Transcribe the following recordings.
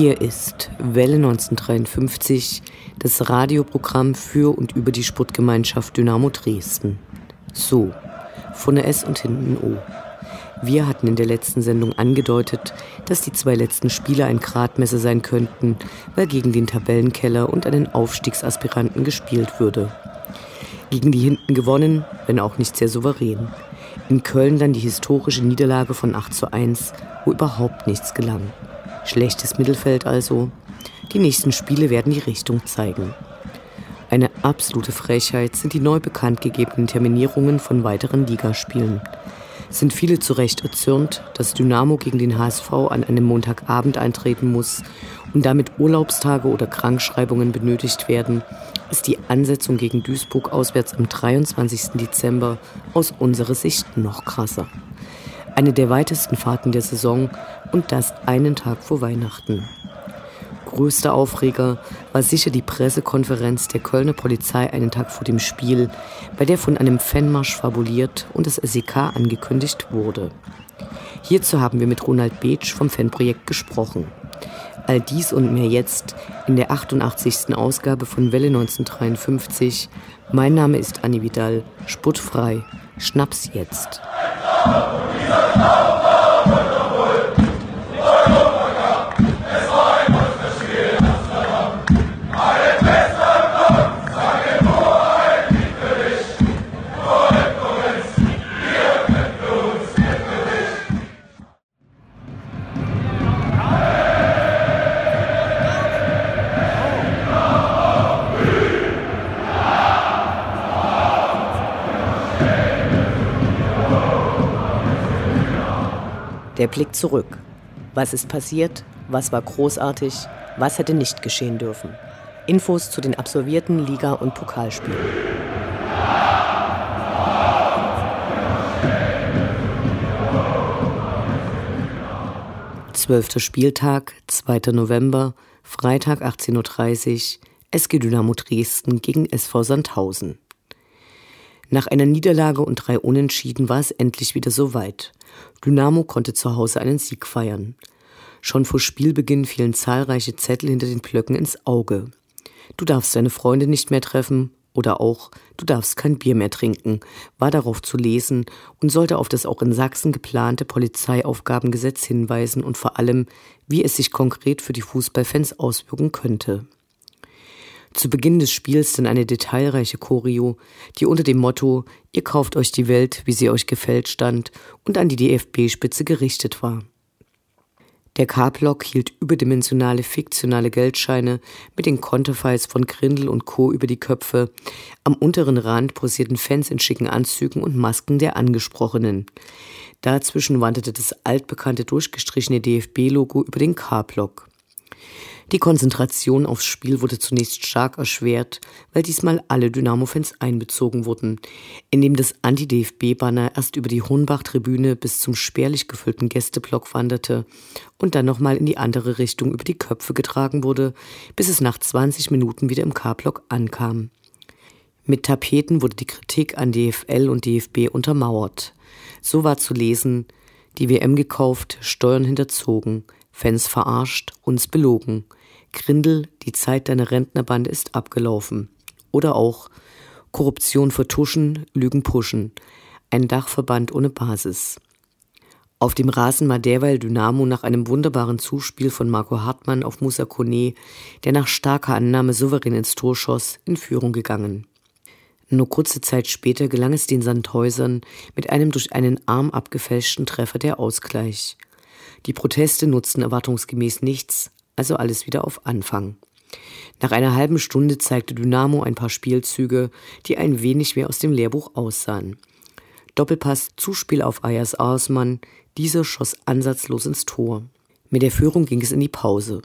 Hier ist Welle 1953, das Radioprogramm für und über die Sportgemeinschaft Dynamo Dresden. So, vorne S und hinten O. Wir hatten in der letzten Sendung angedeutet, dass die zwei letzten Spiele ein Gradmesser sein könnten, weil gegen den Tabellenkeller und einen Aufstiegsaspiranten gespielt würde. Gegen die hinten gewonnen, wenn auch nicht sehr souverän. In Köln dann die historische Niederlage von 8 zu 1, wo überhaupt nichts gelang. Schlechtes Mittelfeld also. Die nächsten Spiele werden die Richtung zeigen. Eine absolute Frechheit sind die neu bekannt gegebenen Terminierungen von weiteren Ligaspielen. Sind viele zu Recht erzürnt, dass Dynamo gegen den HSV an einem Montagabend eintreten muss und damit Urlaubstage oder Krankschreibungen benötigt werden, ist die Ansetzung gegen Duisburg auswärts am 23. Dezember aus unserer Sicht noch krasser. Eine der weitesten Fahrten der Saison und das einen Tag vor Weihnachten. Größter Aufreger war sicher die Pressekonferenz der Kölner Polizei einen Tag vor dem Spiel, bei der von einem Fanmarsch fabuliert und das SEK angekündigt wurde. Hierzu haben wir mit Ronald Beetsch vom Fanprojekt gesprochen. All dies und mehr jetzt in der 88. Ausgabe von Welle 1953. Mein Name ist Annie Vidal, sputtfrei. Schnaps jetzt. Blick zurück. Was ist passiert? Was war großartig? Was hätte nicht geschehen dürfen? Infos zu den absolvierten Liga- und Pokalspielen. Zwölfter Spieltag, 2. November, Freitag 18.30 Uhr, SG Dynamo Dresden gegen SV Sandhausen. Nach einer Niederlage und drei Unentschieden war es endlich wieder soweit. Dynamo konnte zu Hause einen Sieg feiern. Schon vor Spielbeginn fielen zahlreiche Zettel hinter den Blöcken ins Auge. Du darfst deine Freunde nicht mehr treffen oder auch du darfst kein Bier mehr trinken, war darauf zu lesen und sollte auf das auch in Sachsen geplante Polizeiaufgabengesetz hinweisen und vor allem, wie es sich konkret für die Fußballfans auswirken könnte. Zu Beginn des Spiels dann eine detailreiche Choreo, die unter dem Motto Ihr kauft euch die Welt, wie sie euch gefällt stand und an die DFB-Spitze gerichtet war. Der K-Block hielt überdimensionale fiktionale Geldscheine mit den Konterfeis von Grindel und Co. über die Köpfe. Am unteren Rand posierten Fans in schicken Anzügen und Masken der Angesprochenen. Dazwischen wanderte das altbekannte durchgestrichene DFB-Logo über den K-Block. Die Konzentration aufs Spiel wurde zunächst stark erschwert, weil diesmal alle Dynamo-Fans einbezogen wurden, indem das Anti-DFB-Banner erst über die Hohenbach-Tribüne bis zum spärlich gefüllten Gästeblock wanderte und dann nochmal in die andere Richtung über die Köpfe getragen wurde, bis es nach 20 Minuten wieder im K-Block ankam. Mit Tapeten wurde die Kritik an DFL und DFB untermauert. So war zu lesen, die WM gekauft, Steuern hinterzogen, Fans verarscht, uns belogen. Grindel, die Zeit deiner Rentnerbande ist abgelaufen. Oder auch Korruption vertuschen, Lügen pushen. Ein Dachverband ohne Basis. Auf dem Rasen war derweil Dynamo nach einem wunderbaren Zuspiel von Marco Hartmann auf Musa Kone, der nach starker Annahme souverän ins Tor schoss, in Führung gegangen. Nur kurze Zeit später gelang es den Sandhäusern mit einem durch einen Arm abgefälschten Treffer der Ausgleich. Die Proteste nutzten erwartungsgemäß nichts, also alles wieder auf Anfang. Nach einer halben Stunde zeigte Dynamo ein paar Spielzüge, die ein wenig wie aus dem Lehrbuch aussahen. Doppelpass, Zuspiel auf Ayas Arsmann, dieser schoss ansatzlos ins Tor. Mit der Führung ging es in die Pause.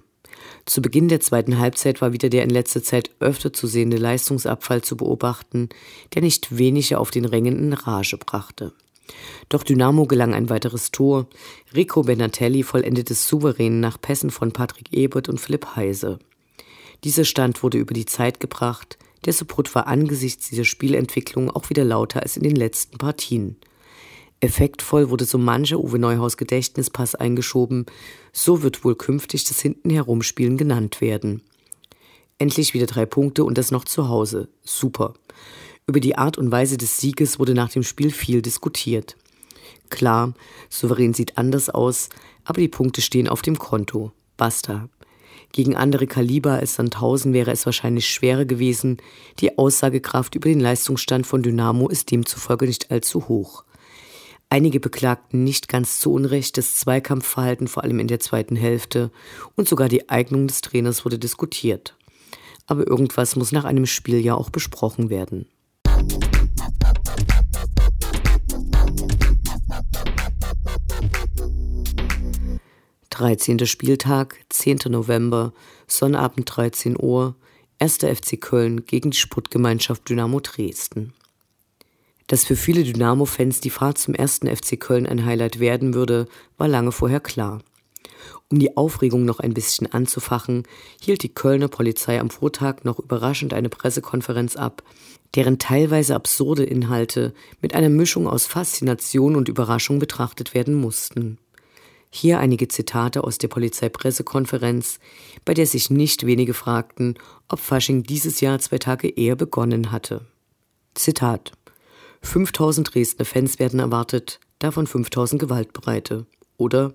Zu Beginn der zweiten Halbzeit war wieder der in letzter Zeit öfter zu sehende Leistungsabfall zu beobachten, der nicht wenige auf den Rängen in Rage brachte. Doch Dynamo gelang ein weiteres Tor. Rico Benatelli vollendete souverän nach Pässen von Patrick Ebert und Philipp Heise. Dieser Stand wurde über die Zeit gebracht. Der Support war angesichts dieser Spielentwicklung auch wieder lauter als in den letzten Partien. Effektvoll wurde so mancher Uwe Neuhaus Gedächtnispass eingeschoben. So wird wohl künftig das Hintenherumspielen genannt werden. Endlich wieder drei Punkte und das noch zu Hause. Super. Über die Art und Weise des Sieges wurde nach dem Spiel viel diskutiert. Klar, souverän sieht anders aus, aber die Punkte stehen auf dem Konto. Basta. Gegen andere Kaliber als Sandhausen wäre es wahrscheinlich schwerer gewesen. Die Aussagekraft über den Leistungsstand von Dynamo ist demzufolge nicht allzu hoch. Einige beklagten nicht ganz zu Unrecht das Zweikampfverhalten, vor allem in der zweiten Hälfte, und sogar die Eignung des Trainers wurde diskutiert. Aber irgendwas muss nach einem Spiel ja auch besprochen werden. 13. Spieltag, 10. November, Sonnabend 13 Uhr, 1. FC Köln gegen die Sportgemeinschaft Dynamo Dresden. Dass für viele Dynamo-Fans die Fahrt zum 1. FC Köln ein Highlight werden würde, war lange vorher klar. Um die Aufregung noch ein bisschen anzufachen, hielt die Kölner Polizei am Vortag noch überraschend eine Pressekonferenz ab, deren teilweise absurde Inhalte mit einer Mischung aus Faszination und Überraschung betrachtet werden mussten. Hier einige Zitate aus der Polizeipressekonferenz, bei der sich nicht wenige fragten, ob Fasching dieses Jahr zwei Tage eher begonnen hatte. Zitat 5000 Dresdner Fans werden erwartet, davon 5000 Gewaltbereite. Oder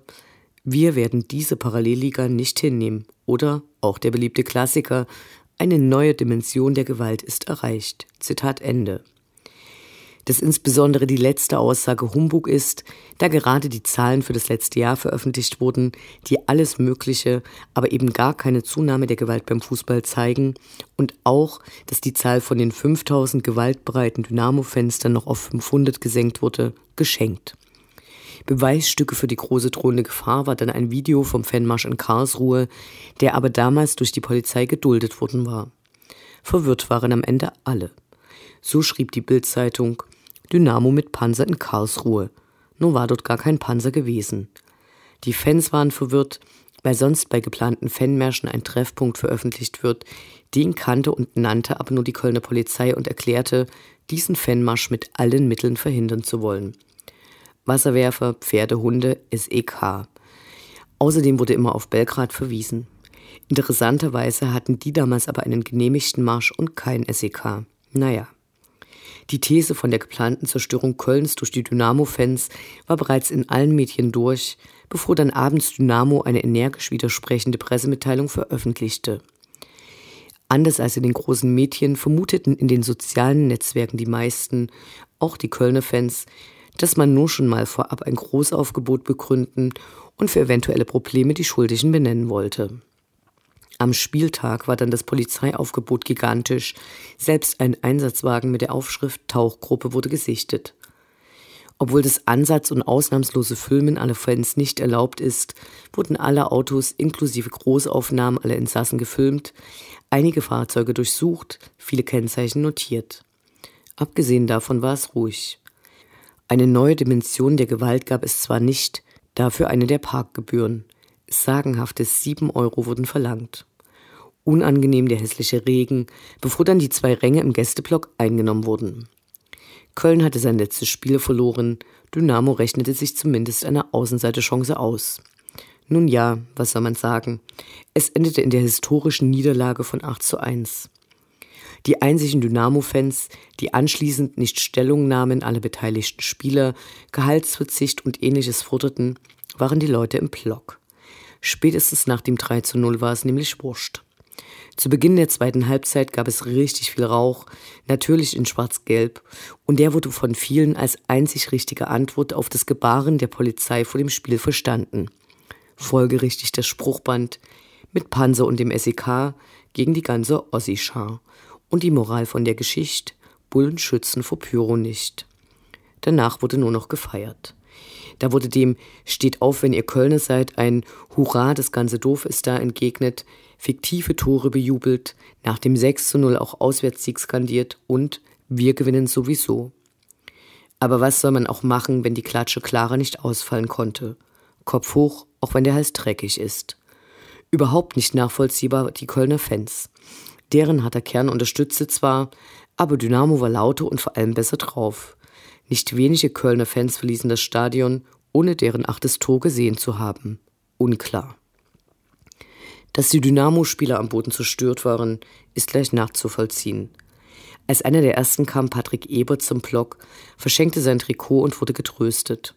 wir werden diese Parallelliga nicht hinnehmen. Oder auch der beliebte Klassiker, eine neue Dimension der Gewalt ist erreicht. Zitat Ende dass insbesondere die letzte Aussage Humbug ist, da gerade die Zahlen für das letzte Jahr veröffentlicht wurden, die alles Mögliche, aber eben gar keine Zunahme der Gewalt beim Fußball zeigen und auch, dass die Zahl von den 5000 gewaltbereiten Dynamo-Fenstern noch auf 500 gesenkt wurde, geschenkt. Beweisstücke für die große drohende Gefahr war dann ein Video vom Fanmarsch in Karlsruhe, der aber damals durch die Polizei geduldet worden war. Verwirrt waren am Ende alle. So schrieb die Bildzeitung Dynamo mit Panzer in Karlsruhe. Nur war dort gar kein Panzer gewesen. Die Fans waren verwirrt, weil sonst bei geplanten Fanmärschen ein Treffpunkt veröffentlicht wird. Den kannte und nannte aber nur die Kölner Polizei und erklärte, diesen Fanmarsch mit allen Mitteln verhindern zu wollen. Wasserwerfer, Pferde, Hunde, SEK. Außerdem wurde immer auf Belgrad verwiesen. Interessanterweise hatten die damals aber einen genehmigten Marsch und kein SEK. Naja. Die These von der geplanten Zerstörung Kölns durch die Dynamo-Fans war bereits in allen Medien durch, bevor dann abends Dynamo eine energisch widersprechende Pressemitteilung veröffentlichte. Anders als in den großen Medien vermuteten in den sozialen Netzwerken die meisten, auch die Kölner Fans, dass man nur schon mal vorab ein Großaufgebot begründen und für eventuelle Probleme die Schuldigen benennen wollte. Am Spieltag war dann das Polizeiaufgebot gigantisch. Selbst ein Einsatzwagen mit der Aufschrift Tauchgruppe wurde gesichtet. Obwohl das Ansatz- und ausnahmslose Filmen aller Fans nicht erlaubt ist, wurden alle Autos inklusive Großaufnahmen aller Insassen gefilmt, einige Fahrzeuge durchsucht, viele Kennzeichen notiert. Abgesehen davon war es ruhig. Eine neue Dimension der Gewalt gab es zwar nicht, dafür eine der Parkgebühren. Sagenhafte sieben Euro wurden verlangt. Unangenehm der hässliche Regen, bevor dann die zwei Ränge im Gästeblock eingenommen wurden. Köln hatte sein letztes Spiel verloren, Dynamo rechnete sich zumindest eine Außenseiterchance aus. Nun ja, was soll man sagen? Es endete in der historischen Niederlage von 8 zu 1. Die einzigen Dynamo-Fans, die anschließend nicht Stellung nahmen, alle beteiligten Spieler, Gehaltsverzicht und ähnliches forderten, waren die Leute im Block. Spätestens nach dem 3 zu 0 war es nämlich wurscht. Zu Beginn der zweiten Halbzeit gab es richtig viel Rauch, natürlich in Schwarz-Gelb, und der wurde von vielen als einzig richtige Antwort auf das Gebaren der Polizei vor dem Spiel verstanden. Folgerichtig das Spruchband mit Panzer und dem SEK gegen die ganze Ossi-Schar. Und die Moral von der Geschichte, Bullen schützen vor Pyro nicht. Danach wurde nur noch gefeiert. Da wurde dem Steht auf, wenn ihr Kölner seid, ein Hurra, das ganze Dorf ist da entgegnet, fiktive Tore bejubelt, nach dem 6 zu 0 auch Auswärtssieg skandiert und wir gewinnen sowieso. Aber was soll man auch machen, wenn die Klatsche Clara nicht ausfallen konnte? Kopf hoch, auch wenn der Hals dreckig ist. Überhaupt nicht nachvollziehbar die Kölner Fans. Deren harter Kern unterstützte zwar, aber Dynamo war lauter und vor allem besser drauf. Nicht wenige Kölner Fans verließen das Stadion, ohne deren achtes Tor gesehen zu haben. Unklar. Dass die Dynamo-Spieler am Boden zerstört waren, ist gleich nachzuvollziehen. Als einer der ersten kam Patrick Ebert zum Block, verschenkte sein Trikot und wurde getröstet.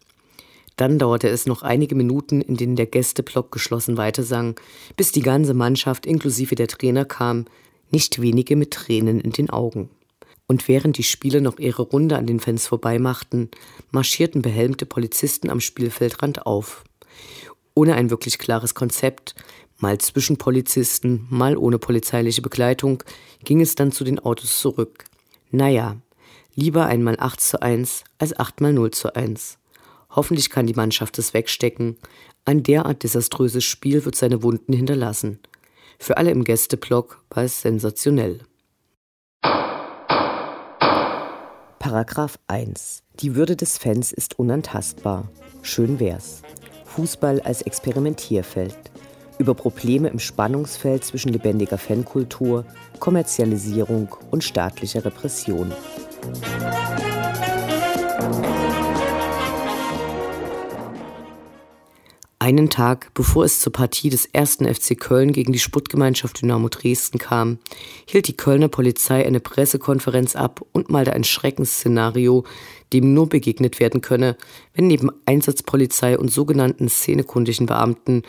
Dann dauerte es noch einige Minuten, in denen der Gästeblock geschlossen weitersang, bis die ganze Mannschaft inklusive der Trainer kam, nicht wenige mit Tränen in den Augen. Und während die Spieler noch ihre Runde an den Fans vorbeimachten, marschierten behelmte Polizisten am Spielfeldrand auf. Ohne ein wirklich klares Konzept, mal zwischen Polizisten, mal ohne polizeiliche Begleitung, ging es dann zu den Autos zurück. Naja, lieber einmal 8 zu 1 als 8 mal 0 zu 1. Hoffentlich kann die Mannschaft es wegstecken. Ein derart desaströses Spiel wird seine Wunden hinterlassen. Für alle im Gästeblock war es sensationell. Paragraph 1. Die Würde des Fans ist unantastbar. Schön wär's. Fußball als Experimentierfeld. Über Probleme im Spannungsfeld zwischen lebendiger Fankultur, Kommerzialisierung und staatlicher Repression. Einen Tag bevor es zur Partie des ersten FC Köln gegen die Sputtgemeinschaft Dynamo Dresden kam, hielt die Kölner Polizei eine Pressekonferenz ab und malte ein Schreckensszenario, dem nur begegnet werden könne, wenn neben Einsatzpolizei und sogenannten szenekundigen Beamten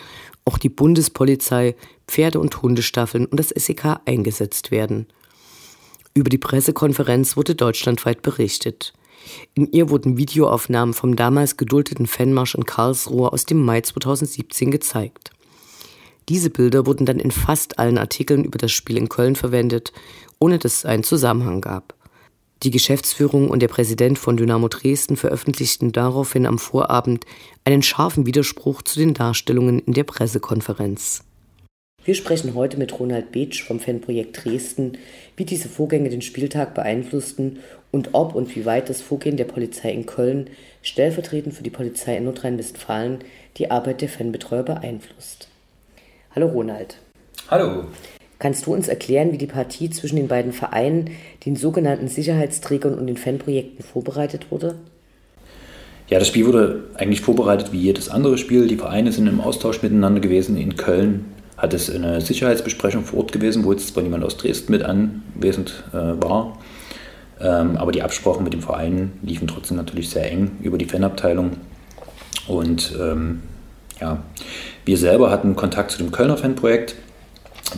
auch die Bundespolizei, Pferde- und Hundestaffeln und das SEK eingesetzt werden. Über die Pressekonferenz wurde deutschlandweit berichtet. In ihr wurden Videoaufnahmen vom damals geduldeten Fanmarsch in Karlsruhe aus dem Mai 2017 gezeigt. Diese Bilder wurden dann in fast allen Artikeln über das Spiel in Köln verwendet, ohne dass es einen Zusammenhang gab. Die Geschäftsführung und der Präsident von Dynamo Dresden veröffentlichten daraufhin am Vorabend einen scharfen Widerspruch zu den Darstellungen in der Pressekonferenz. Wir sprechen heute mit Ronald Beetsch vom Fanprojekt Dresden, wie diese Vorgänge den Spieltag beeinflussten und ob und wie weit das Vorgehen der Polizei in Köln, stellvertretend für die Polizei in Nordrhein-Westfalen, die Arbeit der Fanbetreuer beeinflusst. Hallo Ronald. Hallo. Kannst du uns erklären, wie die Partie zwischen den beiden Vereinen, den sogenannten Sicherheitsträgern und den Fanprojekten vorbereitet wurde? Ja, das Spiel wurde eigentlich vorbereitet wie jedes andere Spiel. Die Vereine sind im Austausch miteinander gewesen. In Köln hat es eine Sicherheitsbesprechung vor Ort gewesen, wo jetzt zwar niemand aus Dresden mit anwesend äh, war. Ähm, aber die Absprachen mit dem Verein liefen trotzdem natürlich sehr eng über die Fanabteilung. Und ähm, ja, wir selber hatten Kontakt zu dem Kölner Fanprojekt,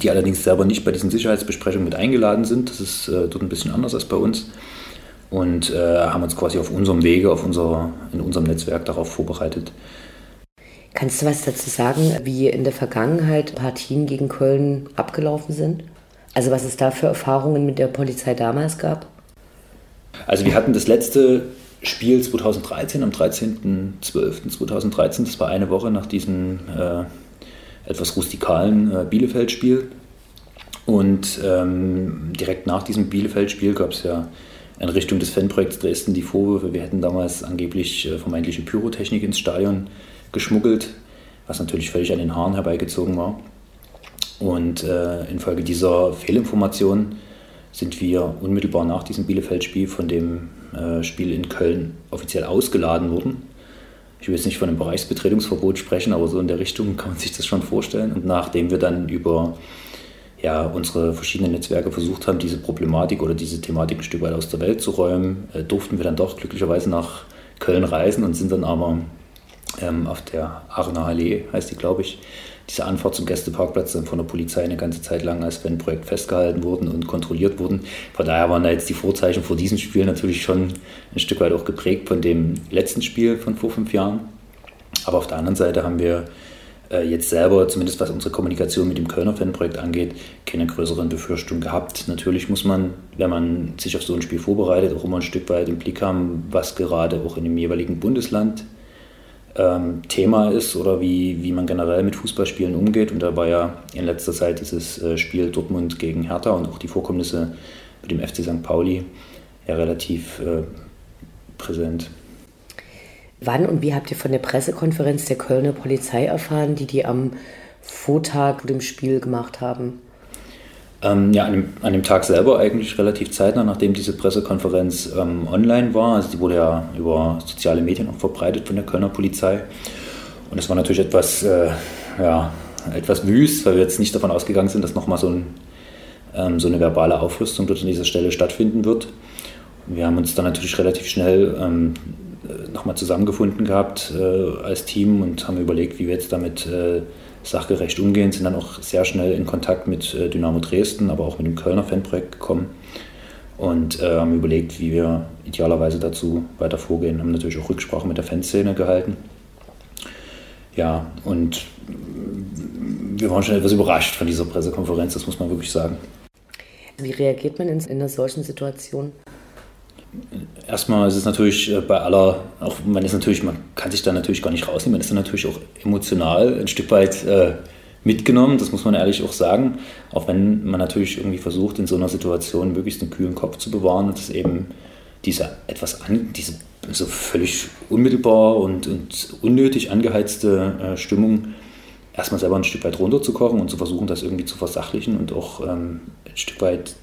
die allerdings selber nicht bei diesen Sicherheitsbesprechungen mit eingeladen sind. Das ist äh, dort ein bisschen anders als bei uns. Und äh, haben uns quasi auf unserem Wege, auf unser, in unserem Netzwerk darauf vorbereitet. Kannst du was dazu sagen, wie in der Vergangenheit Partien gegen Köln abgelaufen sind? Also was es da für Erfahrungen mit der Polizei damals gab? Also wir hatten das letzte Spiel 2013, am 13.12.2013, das war eine Woche nach diesem äh, etwas rustikalen äh, Bielefeld-Spiel. Und ähm, direkt nach diesem Bielefeld-Spiel gab es ja in Richtung des Fanprojekts Dresden die Vorwürfe, wir hätten damals angeblich äh, vermeintliche Pyrotechnik ins Stadion geschmuggelt, was natürlich völlig an den Haaren herbeigezogen war. Und äh, infolge dieser Fehlinformation sind wir unmittelbar nach diesem Bielefeld-Spiel von dem äh, Spiel in Köln offiziell ausgeladen worden. Ich will jetzt nicht von einem Bereichsbetretungsverbot sprechen, aber so in der Richtung kann man sich das schon vorstellen. Und nachdem wir dann über ja, unsere verschiedenen Netzwerke versucht haben, diese Problematik oder diese Thematik ein Stück weit aus der Welt zu räumen, äh, durften wir dann doch glücklicherweise nach Köln reisen und sind dann aber ähm, auf der Aachener Allee, heißt die, glaube ich, diese Anfahrt zum Gästeparkplatz dann von der Polizei eine ganze Zeit lang als Fanprojekt festgehalten wurden und kontrolliert wurden. Von daher waren da jetzt die Vorzeichen vor diesem Spiel natürlich schon ein Stück weit auch geprägt von dem letzten Spiel von vor fünf Jahren. Aber auf der anderen Seite haben wir äh, jetzt selber, zumindest was unsere Kommunikation mit dem Kölner Fanprojekt angeht, keine größeren Befürchtungen gehabt. Natürlich muss man, wenn man sich auf so ein Spiel vorbereitet, auch immer ein Stück weit im Blick haben, was gerade auch in dem jeweiligen Bundesland ähm, Thema ist oder wie, wie man generell mit Fußballspielen umgeht. Und da war ja in letzter Zeit dieses äh, Spiel Dortmund gegen Hertha und auch die Vorkommnisse mit dem FC St. Pauli ja relativ äh, präsent. Wann und wie habt ihr von der Pressekonferenz der Kölner Polizei erfahren, die die am Vortag dem Spiel gemacht haben? Ähm, ja, an dem, an dem, Tag selber eigentlich relativ zeitnah, nachdem diese Pressekonferenz ähm, online war. Also die wurde ja über soziale Medien auch verbreitet von der Kölner Polizei. Und es war natürlich etwas, äh, ja, etwas wüst, weil wir jetzt nicht davon ausgegangen sind, dass nochmal so, ein, ähm, so eine verbale Aufrüstung dort an dieser Stelle stattfinden wird. Wir haben uns dann natürlich relativ schnell ähm, nochmal zusammengefunden gehabt äh, als Team und haben überlegt, wie wir jetzt damit äh, sachgerecht umgehen, sind dann auch sehr schnell in Kontakt mit äh, Dynamo Dresden, aber auch mit dem Kölner Fanprojekt gekommen und äh, haben überlegt, wie wir idealerweise dazu weiter vorgehen. Haben natürlich auch Rücksprache mit der Fanszene gehalten. Ja, und wir waren schon etwas überrascht von dieser Pressekonferenz, das muss man wirklich sagen. Wie reagiert man in, in einer solchen Situation? Erstmal ist es natürlich äh, bei aller, auch man ist natürlich, man kann sich da natürlich gar nicht rausnehmen, man ist dann natürlich auch emotional ein Stück weit äh, mitgenommen, das muss man ehrlich auch sagen, auch wenn man natürlich irgendwie versucht, in so einer Situation möglichst einen kühlen Kopf zu bewahren und das eben diese etwas an, diese so völlig unmittelbar und, und unnötig angeheizte äh, Stimmung erstmal selber ein Stück weit runterzukochen und zu versuchen, das irgendwie zu versachlichen und auch ähm, ein Stück weit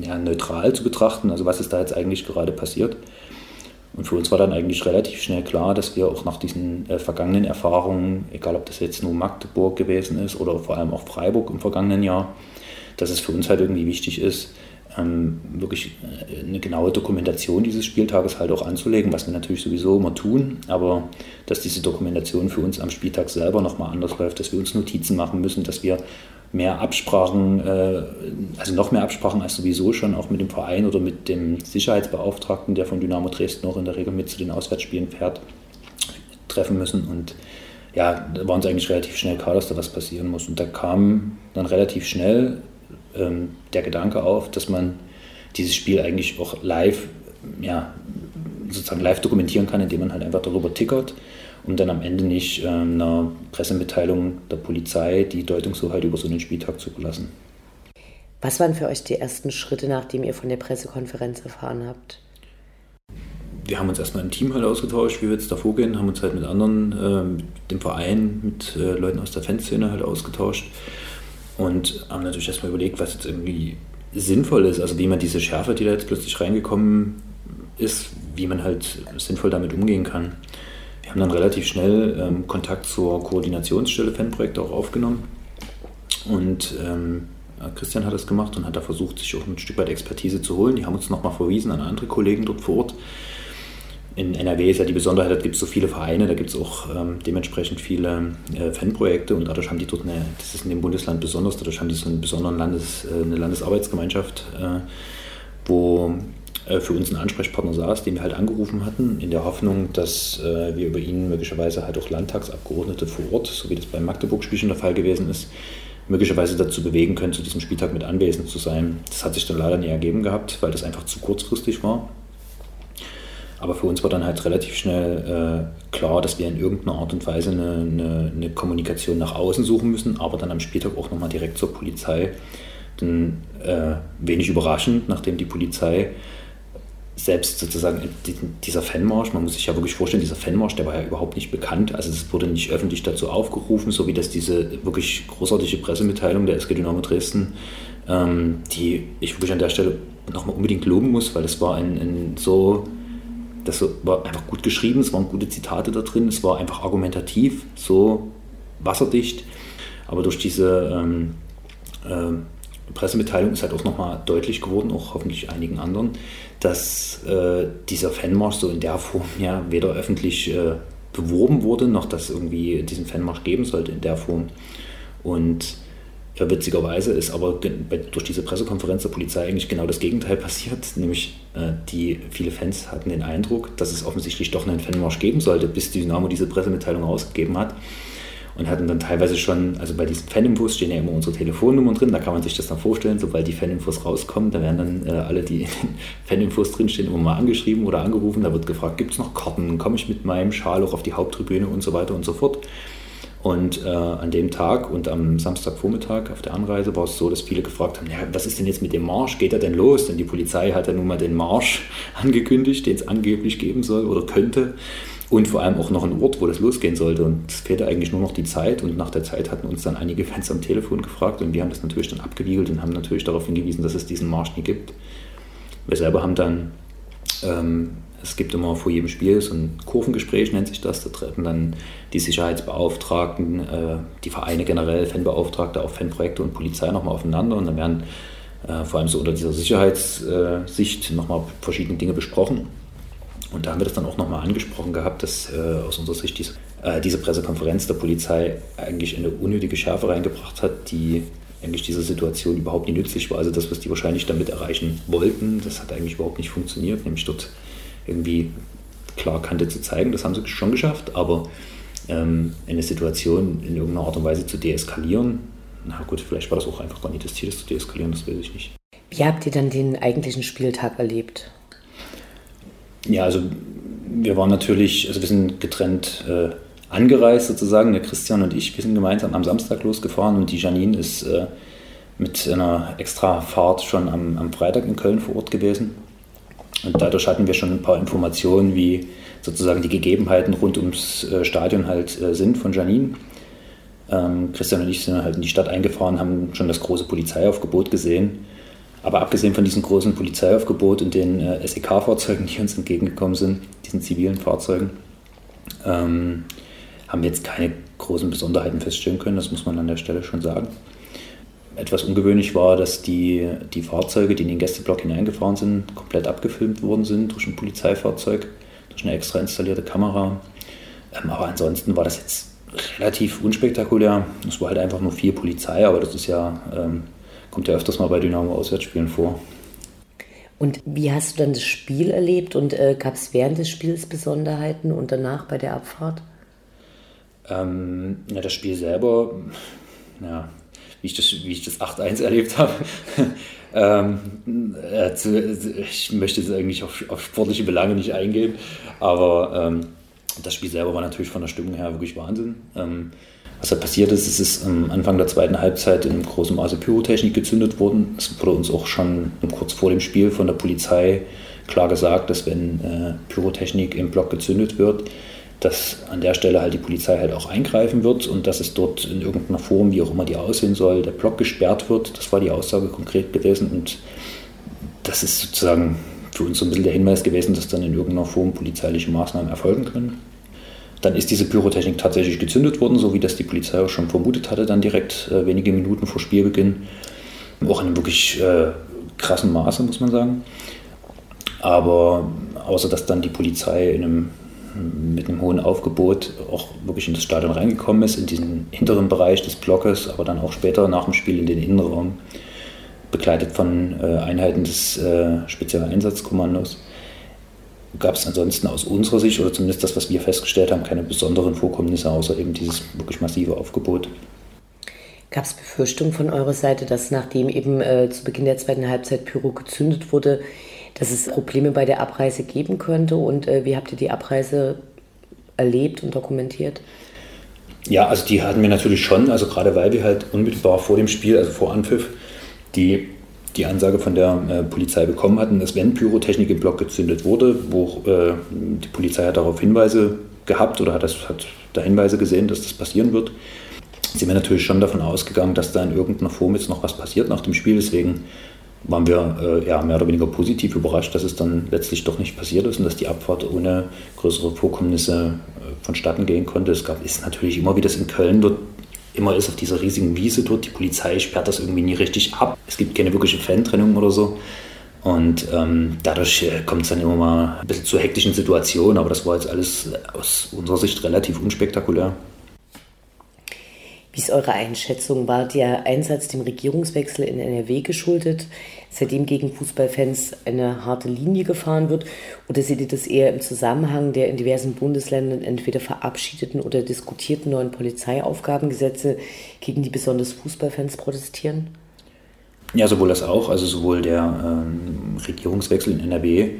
ja, neutral zu betrachten, also was ist da jetzt eigentlich gerade passiert. Und für uns war dann eigentlich relativ schnell klar, dass wir auch nach diesen äh, vergangenen Erfahrungen, egal ob das jetzt nur Magdeburg gewesen ist oder vor allem auch Freiburg im vergangenen Jahr, dass es für uns halt irgendwie wichtig ist, ähm, wirklich äh, eine genaue Dokumentation dieses Spieltages halt auch anzulegen, was wir natürlich sowieso immer tun, aber dass diese Dokumentation für uns am Spieltag selber nochmal anders läuft, dass wir uns Notizen machen müssen, dass wir mehr Absprachen, äh, also noch mehr Absprachen als sowieso schon auch mit dem Verein oder mit dem Sicherheitsbeauftragten, der von Dynamo Dresden auch in der Regel mit zu den Auswärtsspielen fährt, treffen müssen. Und ja, da war uns eigentlich relativ schnell klar, dass da was passieren muss. Und da kam dann relativ schnell ähm, der Gedanke auf, dass man dieses Spiel eigentlich auch live, ja, sozusagen live dokumentieren kann, indem man halt einfach darüber tickert um dann am Ende nicht äh, einer Pressemitteilung der Polizei die Deutungshoheit über so einen Spieltag zu belassen. Was waren für euch die ersten Schritte, nachdem ihr von der Pressekonferenz erfahren habt? Wir haben uns erstmal im Team halt ausgetauscht, wie wir jetzt da vorgehen, haben uns halt mit anderen, äh, mit dem Verein, mit äh, Leuten aus der Fanszene halt ausgetauscht und haben natürlich erstmal überlegt, was jetzt irgendwie sinnvoll ist, also wie man diese Schärfe, die da jetzt plötzlich reingekommen ist, wie man halt sinnvoll damit umgehen kann. Wir haben dann relativ schnell ähm, Kontakt zur Koordinationsstelle Fanprojekte auch aufgenommen. Und ähm, Christian hat das gemacht und hat da versucht, sich auch ein Stück weit Expertise zu holen. Die haben uns nochmal verwiesen an andere Kollegen dort vor Ort. In NRW ist ja die Besonderheit, da gibt es so viele Vereine, da gibt es auch ähm, dementsprechend viele äh, Fanprojekte und dadurch haben die dort eine, das ist in dem Bundesland besonders, dadurch haben die so einen besonderen Landes, äh, eine Landesarbeitsgemeinschaft, äh, wo äh, für uns ein Ansprechpartner saß, den wir halt angerufen hatten, in der Hoffnung, dass äh, wir über ihn möglicherweise halt auch Landtagsabgeordnete vor Ort, so wie das beim Magdeburg-Spiel schon der Fall gewesen ist, möglicherweise dazu bewegen können, zu diesem Spieltag mit anwesend zu sein. Das hat sich dann leider nie ergeben gehabt, weil das einfach zu kurzfristig war. Aber für uns war dann halt relativ schnell äh, klar, dass wir in irgendeiner Art und Weise eine, eine, eine, Kommunikation nach außen suchen müssen, aber dann am Spieltag auch nochmal direkt zur Polizei. Denn äh, wenig überraschend, nachdem die Polizei selbst sozusagen dieser Fanmarsch, man muss sich ja wirklich vorstellen, dieser Fanmarsch, der war ja überhaupt nicht bekannt. Also es wurde nicht öffentlich dazu aufgerufen, so wie das diese wirklich großartige Pressemitteilung der SG Dynamo Dresden, ähm, die ich wirklich an der Stelle nochmal unbedingt loben muss, weil es war ein, ein so, das war einfach gut geschrieben, es waren gute Zitate da drin, es war einfach argumentativ, so wasserdicht, aber durch diese ähm, äh, Pressemitteilung ist halt auch nochmal deutlich geworden, auch hoffentlich einigen anderen, dass äh, dieser Fanmarsch so in der Form ja weder öffentlich äh, beworben wurde, noch dass irgendwie diesen Fanmarsch geben sollte in der Form. Und witzigerweise ist aber durch diese Pressekonferenz der Polizei eigentlich genau das Gegenteil passiert, nämlich äh, die viele Fans hatten den Eindruck, dass es offensichtlich doch einen Fanmarsch geben sollte, bis Dynamo diese Pressemitteilung ausgegeben hat. und hatten dann teilweise schon, also bei diesen Faninfos stehen ja immer unsere Telefonnummern drin, da kann man sich das dann vorstellen, sobald die Faninfos rauskommen, da werden dann äh, alle, die in den Faninfos drinstehen, immer mal angeschrieben oder angerufen, da wird gefragt, gibt es noch Karten, komme ich mit meinem Schal auch auf die Haupttribüne und so weiter und so fort. Und äh, an dem Tag und am Samstagvormittag auf der Anreise war es so, dass viele gefragt haben, ja, was ist denn jetzt mit dem Marsch? Geht er denn los? Denn die Polizei hat ja nun mal den Marsch angekündigt, den es angeblich geben soll oder könnte. Und vor allem auch noch ein Ort, wo das losgehen sollte. Und es fehlte eigentlich nur noch die Zeit. Und nach der Zeit hatten uns dann einige Fans am Telefon gefragt. Und wir haben das natürlich dann abgewiegelt und haben natürlich darauf hingewiesen, dass es diesen Marsch nie gibt. Wir selber haben dann ähm, es gibt immer vor jedem Spiel so ein Kurvengespräch, nennt sich das. Da treten dann die Sicherheitsbeauftragten, äh, die Vereine generell, Fanbeauftragte, auch Fanprojekte und Polizei nochmal aufeinander. Und dann werden äh, vor allem so unter dieser Sicherheitssicht nochmal verschiedene Dinge besprochen. Und da haben wir das dann auch nochmal angesprochen gehabt, dass äh, aus unserer Sicht diese, äh, diese Pressekonferenz der Polizei eigentlich eine unnötige Schärfe reingebracht hat, die eigentlich dieser Situation überhaupt nicht nützlich war. Also das, was die wahrscheinlich damit erreichen wollten, das hat eigentlich überhaupt nicht funktioniert, nämlich dort irgendwie klar Kante zu zeigen. Das haben sie schon geschafft, aber ähm, eine Situation in irgendeiner Art und Weise zu deeskalieren, na gut, vielleicht war das auch einfach gar nicht das Ziel, das zu deeskalieren, das weiß ich nicht. Wie habt ihr dann den eigentlichen Spieltag erlebt? Ja, also wir waren natürlich, also wir sind getrennt äh, angereist sozusagen, der Christian und ich, wir sind gemeinsam am Samstag losgefahren und die Janine ist äh, mit einer extra Fahrt schon am, am Freitag in Köln vor Ort gewesen. Und dadurch hatten wir schon ein paar Informationen, wie sozusagen die Gegebenheiten rund ums äh, Stadion halt äh, sind von Janine. Ähm, Christian und ich sind halt in die Stadt eingefahren, haben schon das große Polizeiaufgebot gesehen. Aber abgesehen von diesem großen Polizeiaufgebot und den äh, SEK-Fahrzeugen, die uns entgegengekommen sind, diesen zivilen Fahrzeugen, ähm, haben wir jetzt keine großen Besonderheiten feststellen können, das muss man an der Stelle schon sagen etwas ungewöhnlich war, dass die, die Fahrzeuge, die in den Gästeblock hineingefahren sind, komplett abgefilmt worden sind durch ein Polizeifahrzeug, durch eine extra installierte Kamera. Ähm, aber ansonsten war das jetzt relativ unspektakulär. Es war halt einfach nur viel Polizei, aber das ist ja, ähm, kommt ja öfters mal bei Dynamo-Auswärtsspielen vor. Und wie hast du dann das Spiel erlebt und äh, gab es während des Spiels Besonderheiten und danach bei der Abfahrt? Ähm, ja, das Spiel selber, ja, wie ich das, wie ich das 8-1 erlebt habe. ähm, äh, ich möchte jetzt eigentlich auf, auf, sportliche Belange nicht eingehen, aber ähm, das Spiel selber war natürlich von der Stimmung her wirklich Wahnsinn. Ähm, was da passiert ist, es ist am Anfang der zweiten Halbzeit in großem Maße Pyrotechnik gezündet worden. Es wurde uns auch schon kurz vor dem Spiel von der Polizei klar gesagt, dass wenn äh, Pyrotechnik im Block gezündet wird, dass an der Stelle halt die Polizei halt auch eingreifen wird und dass es dort in irgendeiner Form, wie auch immer die aussehen soll, der Block gesperrt wird. Das war die Aussage konkret gewesen und das ist sozusagen für uns so ein bisschen der Hinweis gewesen, dass dann in irgendeiner Form polizeiliche Maßnahmen erfolgen können. Dann ist diese Pyrotechnik tatsächlich gezündet worden, so wie das die Polizei auch schon vermutet hatte, dann direkt äh, wenige Minuten vor Spielbeginn. Auch in einem wirklich äh, krassen Maße, muss man sagen. Aber außer dass dann die Polizei in einem mit einem hohen Aufgebot auch wirklich in das Stadion reingekommen ist, in diesen hinteren Bereich des Blockes, aber dann auch später nach dem Spiel in den Innenraum, begleitet von äh, Einheiten des äh, Speziellen Einsatzkommandos. Gab es ansonsten aus unserer Sicht, oder zumindest das, was wir festgestellt haben, keine besonderen Vorkommnisse, außer eben dieses wirklich massive Aufgebot. Gab es Befürchtungen von eurer Seite, dass nachdem eben äh, zu Beginn der zweiten Halbzeit Pyro gezündet wurde, dass es Probleme bei der Abreise geben könnte und äh, wie habt ihr die Abreise erlebt und dokumentiert? Ja, also die hatten wir natürlich schon, also gerade weil wir halt unmittelbar vor dem Spiel, also vor Anpfiff, die, die Ansage von der äh, Polizei bekommen hatten, dass wenn Pyrotechnik im Block gezündet wurde, wo äh, die Polizei hat darauf Hinweise gehabt oder hat, das, hat da Hinweise gesehen, dass das passieren wird, sind wir natürlich schon davon ausgegangen, dass da in irgendeiner Form jetzt noch was passiert nach dem Spiel. Deswegen waren wir äh, ja, mehr oder weniger positiv überrascht, dass es dann letztlich doch nicht passiert ist und dass die Abfahrt ohne größere Vorkommnisse äh, vonstatten gehen konnte. Es gab, ist natürlich immer, wie das in Köln dort immer ist, auf dieser riesigen Wiese dort. Die Polizei sperrt das irgendwie nie richtig ab. Es gibt keine wirkliche Fantrennung oder so. Und ähm, dadurch äh, kommt es dann immer mal ein bisschen zu hektischen Situationen, aber das war jetzt alles aus unserer Sicht relativ unspektakulär. Wie ist eure Einschätzung? War der Einsatz dem Regierungswechsel in NRW geschuldet, seitdem gegen Fußballfans eine harte Linie gefahren wird? Oder seht ihr das eher im Zusammenhang der in diversen Bundesländern entweder verabschiedeten oder diskutierten neuen Polizeiaufgabengesetze, gegen die besonders Fußballfans protestieren? Ja, sowohl das auch, also sowohl der ähm, Regierungswechsel in NRW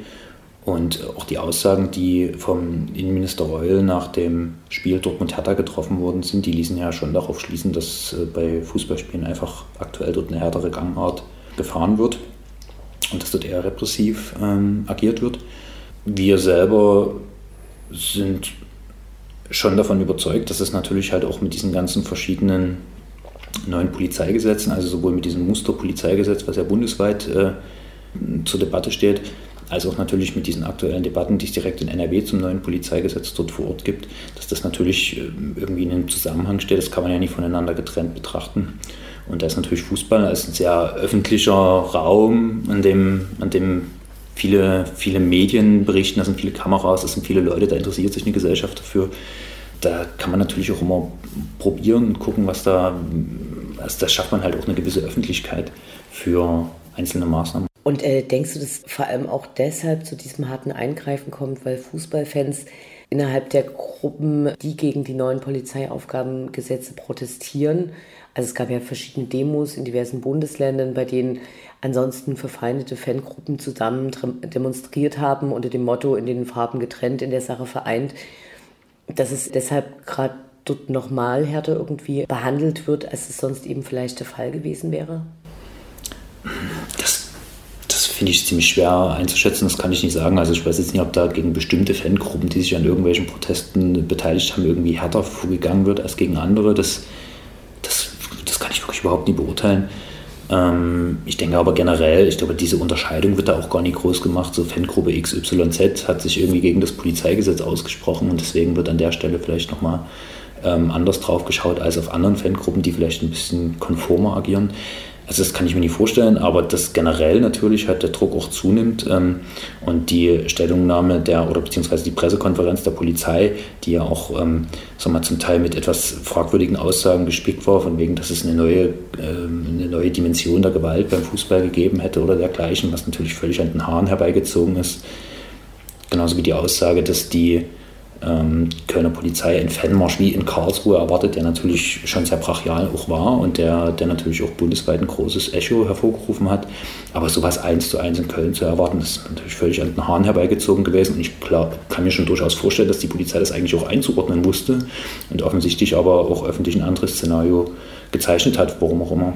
und auch die Aussagen, die vom Innenminister Reul nach dem Spiel Dortmund-Hertha getroffen worden sind, die ließen ja schon darauf schließen, dass äh, bei Fußballspielen einfach aktuell dort eine härtere Gangart gefahren wird und dass dort eher repressiv ähm, agiert wird. Wir selber sind schon davon überzeugt, dass es natürlich halt auch mit diesen ganzen verschiedenen neuen Polizeigesetzen, also sowohl mit diesem Musterpolizeigesetz, was ja bundesweit äh, zur Debatte steht, als auch natürlich mit diesen aktuellen Debatten, die es direkt in NRW zum neuen Polizeigesetz dort vor Ort gibt, dass das natürlich äh, irgendwie in einem Zusammenhang steht. Das kann man ja nicht voneinander getrennt betrachten. Und da ist natürlich Fußball als ein sehr öffentlicher Raum, an dem, an dem viele, viele Medien berichten, da sind viele Kameras, da sind viele Leute, da interessiert sich eine Gesellschaft dafür. Da kann man natürlich auch immer probieren und gucken, was da, also das schafft man halt auch eine gewisse Öffentlichkeit für einzelne Maßnahmen. Und äh, denkst du, dass vor allem auch deshalb zu diesem harten Eingreifen kommt, weil Fußballfans innerhalb der Gruppen, die gegen die neuen Polizeiaufgabengesetze protestieren, also es gab ja verschiedene Demos in diversen Bundesländern, bei denen ansonsten verfeindete Fangruppen zusammen demonstriert haben unter dem Motto in den Farben getrennt, in der Sache vereint, dass es deshalb gerade dort nochmal härter irgendwie behandelt wird, als es sonst eben vielleicht der Fall gewesen wäre? Finde ich ziemlich schwer einzuschätzen, das kann ich nicht sagen. Also ich weiß jetzt nicht, ob da gegen bestimmte Fangruppen, die sich an irgendwelchen Protesten beteiligt haben, irgendwie härter vorgegangen wird als gegen andere. Das, das, das kann ich wirklich überhaupt nicht beurteilen. Ähm, ich denke aber generell, ich glaube, diese Unterscheidung wird da auch gar nicht groß gemacht. So Fangruppe XYZ hat sich irgendwie gegen das Polizeigesetz ausgesprochen und deswegen wird an der Stelle vielleicht nochmal ähm, anders drauf geschaut als auf anderen Fangruppen, die vielleicht ein bisschen konformer agieren. Also das kann ich mir nicht vorstellen, aber dass generell natürlich halt der Druck auch zunimmt ähm, und die Stellungnahme der oder beziehungsweise die Pressekonferenz der Polizei, die ja auch ähm, sag mal, zum Teil mit etwas fragwürdigen Aussagen gespickt war, von wegen, dass es eine neue, ähm, eine neue Dimension der Gewalt beim Fußball gegeben hätte oder dergleichen, was natürlich völlig an den Haaren herbeigezogen ist. Genauso wie die Aussage, dass die ähm, Kölner Polizei einen Fanmarsch wie in Karlsruhe erwartet, der natürlich schon sehr brachial auch war und der, der natürlich auch bundesweit ein großes Echo hervorgerufen hat. Aber sowas eins zu eins in Köln zu erwarten, das ist natürlich völlig an den Haaren herbeigezogen gewesen. Und ich klar, kann mir schon durchaus vorstellen, dass die Polizei das eigentlich auch einzuordnen wusste und offensichtlich aber auch öffentlich ein anderes Szenario gezeichnet hat, warum auch immer.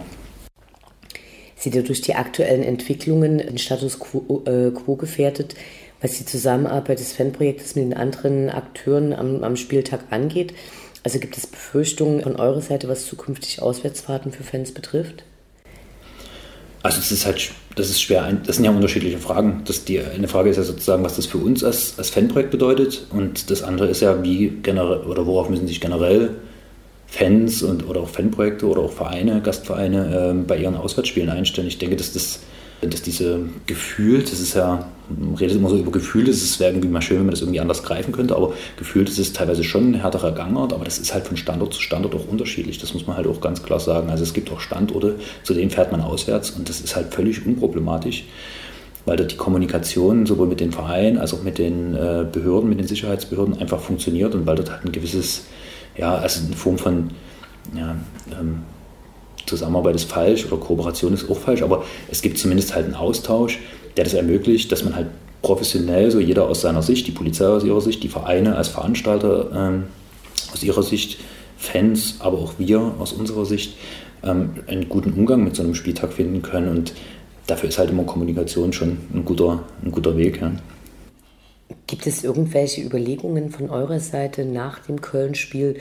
Seht ihr durch die aktuellen Entwicklungen den Status quo, äh, quo gefährdet? Was die Zusammenarbeit des Fanprojektes mit den anderen Akteuren am, am Spieltag angeht. Also gibt es Befürchtungen von eurer Seite, was zukünftig Auswärtsfahrten für Fans betrifft? Also das ist halt, das ist schwer, das sind ja unterschiedliche Fragen. Das die, eine Frage ist ja sozusagen, was das für uns als, als Fanprojekt bedeutet und das andere ist ja, wie generell oder worauf müssen sich generell Fans und oder auch Fanprojekte oder auch Vereine, Gastvereine äh, bei ihren Auswärtsspielen einstellen. Ich denke, dass das dass diese gefühlt, das ist ja, man redet immer so über Gefühle, es wäre irgendwie mal schön, wenn man das irgendwie anders greifen könnte, aber gefühlt ist es teilweise schon ein härterer Gangart, aber das ist halt von Standort zu Standort auch unterschiedlich, das muss man halt auch ganz klar sagen. Also es gibt auch Standorte, zu denen fährt man auswärts und das ist halt völlig unproblematisch, weil dort die Kommunikation sowohl mit den Vereinen als auch mit den äh, Behörden, mit den Sicherheitsbehörden einfach funktioniert und weil dort halt ein gewisses, ja, also eine Form von ja, ähm, Zusammenarbeit ist falsch oder Kooperation ist auch falsch, aber es gibt zumindest halt einen Austausch, der das ermöglicht, dass man halt professionell, so jeder aus seiner Sicht, die Polizei aus ihrer Sicht, die Vereine als Veranstalter ähm, aus ihrer Sicht, Fans, aber auch wir aus unserer Sicht, ähm, einen guten Umgang mit so einem Spieltag finden können. Und dafür ist halt immer Kommunikation schon ein guter, ein guter Weg. Ja. Gibt es irgendwelche Überlegungen von eurer Seite nach dem Köln-Spiel,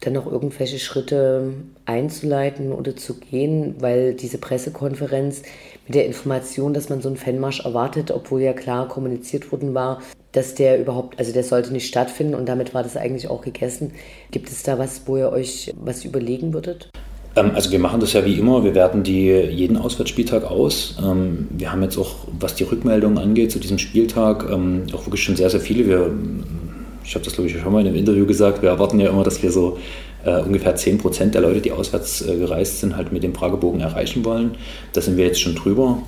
dann noch irgendwelche Schritte einzuleiten oder zu gehen, weil diese Pressekonferenz mit der Information, dass man so einen Fanmarsch erwartet, obwohl ja klar kommuniziert worden war, dass der überhaupt, also der sollte nicht stattfinden und damit war das eigentlich auch gegessen. Gibt es da was, wo ihr euch was überlegen würdet? Ähm, also wir machen das ja wie immer, wir werten die jeden Auswärtsspieltag aus. Ähm, wir haben jetzt auch, was die Rückmeldungen angeht zu diesem Spieltag, ähm, auch wirklich schon sehr, sehr viele. Wir ich habe das glaube ich schon mal in einem Interview gesagt, wir erwarten ja immer, dass wir so äh, ungefähr 10 Prozent der Leute, die auswärts äh, gereist sind, halt mit dem Fragebogen erreichen wollen. Da sind wir jetzt schon drüber.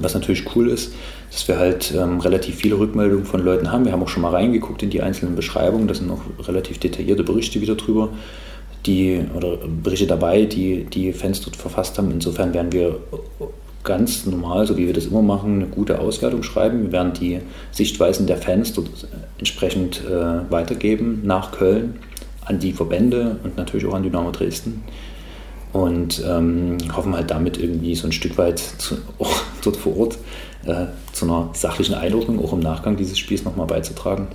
Was natürlich cool ist, dass wir halt ähm, relativ viele Rückmeldungen von Leuten haben. Wir haben auch schon mal reingeguckt in die einzelnen Beschreibungen. Da sind noch relativ detaillierte Berichte wieder drüber, die oder Berichte dabei, die die Fans dort verfasst haben. Insofern werden wir ganz normal, so wie wir das immer machen, eine gute Auswertung schreiben. Wir werden die Sichtweisen der Fans dort entsprechend äh, weitergeben nach Köln an die Verbände und natürlich auch an Dynamo Dresden. Und ähm, hoffen halt damit irgendwie so ein Stück weit zu, auch dort vor Ort äh, zu einer sachlichen Einordnung auch im Nachgang dieses Spiels nochmal beizutragen.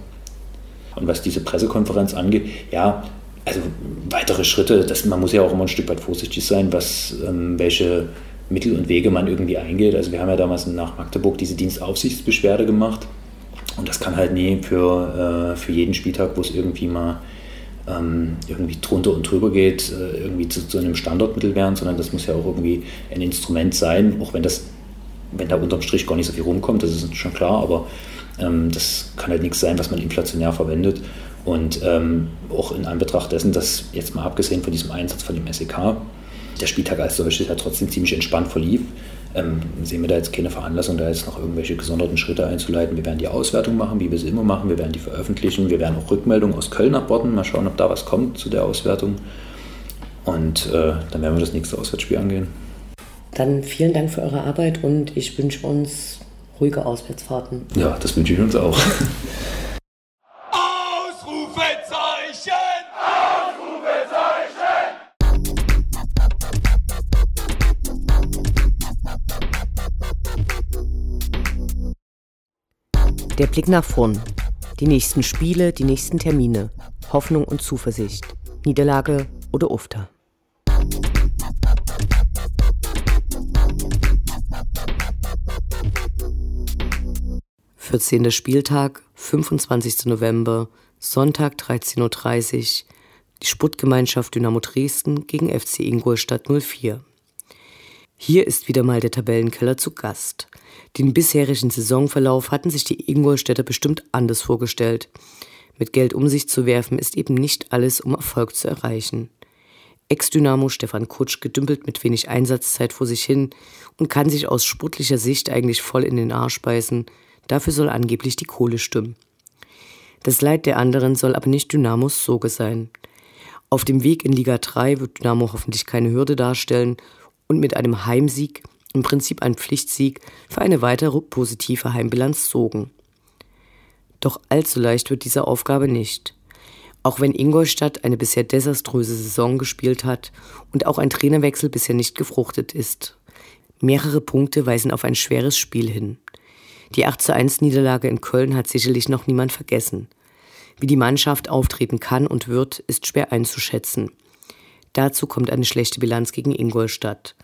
Und was diese Pressekonferenz angeht, ja, also weitere Schritte, das, man muss ja auch immer ein Stück weit vorsichtig sein, was, ähm, welche Mittel und Wege man irgendwie eingeht. Also wir haben ja damals nach Magdeburg diese Dienstaufsichtsbeschwerde gemacht und das kann halt nie für, äh, für jeden Spieltag, wo es irgendwie mal ähm, irgendwie drunter und drüber geht, äh, irgendwie zu, zu, einem Standardmittel werden, sondern das muss ja auch irgendwie ein Instrument sein, auch wenn das, wenn da unterm Strich gar nicht so viel rumkommt, das ist schon klar, aber ähm, das kann halt nichts sein, was man inflationär verwendet. Und ähm, auch in Anbetracht dessen, dass jetzt mal abgesehen von diesem Einsatz von dem SEK, der Spieltag als solches ja trotzdem ziemlich entspannt verlief. Ähm, sehen wir da jetzt keine Veranlassung, da jetzt noch irgendwelche gesonderten Schritte einzuleiten. Wir werden die Auswertung machen, wie wir sie immer machen. Wir werden die veröffentlichen. Wir werden auch Rückmeldungen aus Köln abwarten. Mal schauen, ob da was kommt zu der Auswertung. Und äh, dann werden wir das nächste Auswärtsspiel angehen. Dann vielen Dank für eure Arbeit und ich wünsche uns ruhige Auswärtsfahrten. Ja, das wünsche ich uns auch. Der Blick nach vorn. Die nächsten Spiele, die nächsten Termine. Hoffnung und Zuversicht. Niederlage oder Ufter. Vierzehnter Spieltag, 25. November, Sonntag 13.30 Uhr. Die Sputtgemeinschaft Dynamo Dresden gegen FC Ingolstadt 04. Hier ist wieder mal der Tabellenkeller zu Gast. Den bisherigen Saisonverlauf hatten sich die Ingolstädter bestimmt anders vorgestellt. Mit Geld um sich zu werfen ist eben nicht alles, um Erfolg zu erreichen. Ex-Dynamo Stefan Kutsch gedümpelt mit wenig Einsatzzeit vor sich hin und kann sich aus sportlicher Sicht eigentlich voll in den Arsch beißen. Dafür soll angeblich die Kohle stimmen. Das Leid der anderen soll aber nicht Dynamos Sorge sein. Auf dem Weg in Liga 3 wird Dynamo hoffentlich keine Hürde darstellen und mit einem Heimsieg im Prinzip ein Pflichtsieg, für eine weitere positive Heimbilanz sorgen. Doch allzu leicht wird diese Aufgabe nicht. Auch wenn Ingolstadt eine bisher desaströse Saison gespielt hat und auch ein Trainerwechsel bisher nicht gefruchtet ist. Mehrere Punkte weisen auf ein schweres Spiel hin. Die 8 zu 1 Niederlage in Köln hat sicherlich noch niemand vergessen. Wie die Mannschaft auftreten kann und wird, ist schwer einzuschätzen. Dazu kommt eine schlechte Bilanz gegen Ingolstadt.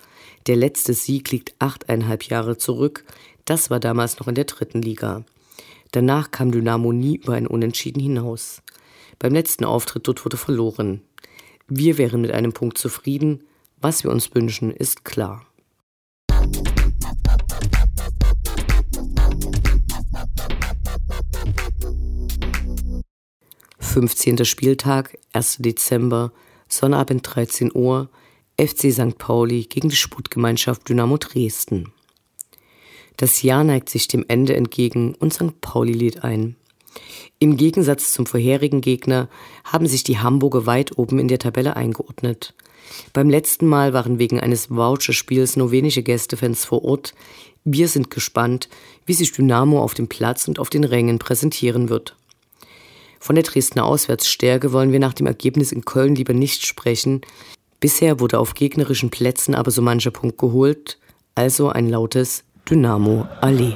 Der letzte Sieg liegt achteinhalb Jahre zurück. Das war damals noch in der dritten Liga. Danach kam Dynamo nie über ein Unentschieden hinaus. Beim letzten Auftritt dort wurde verloren. Wir wären mit einem Punkt zufrieden. Was wir uns wünschen, ist klar. Fünfzehnter Spieltag, 1. Dezember, Sonnabend 13 Uhr, FC St. Pauli gegen die Sputgemeinschaft Dynamo Dresden. Das Jahr neigt sich dem Ende entgegen und St. Pauli lädt ein. Im Gegensatz zum vorherigen Gegner haben sich die Hamburger weit oben in der Tabelle eingeordnet. Beim letzten Mal waren wegen eines Voucherspiels nur wenige Gästefans vor Ort. Wir sind gespannt, wie sich Dynamo auf dem Platz und auf den Rängen präsentieren wird. Von der Dresdner Auswärtsstärke wollen wir nach dem Ergebnis in Köln lieber nicht sprechen, Bisher wurde auf gegnerischen Plätzen aber so mancher Punkt geholt, also ein lautes Dynamo Allee.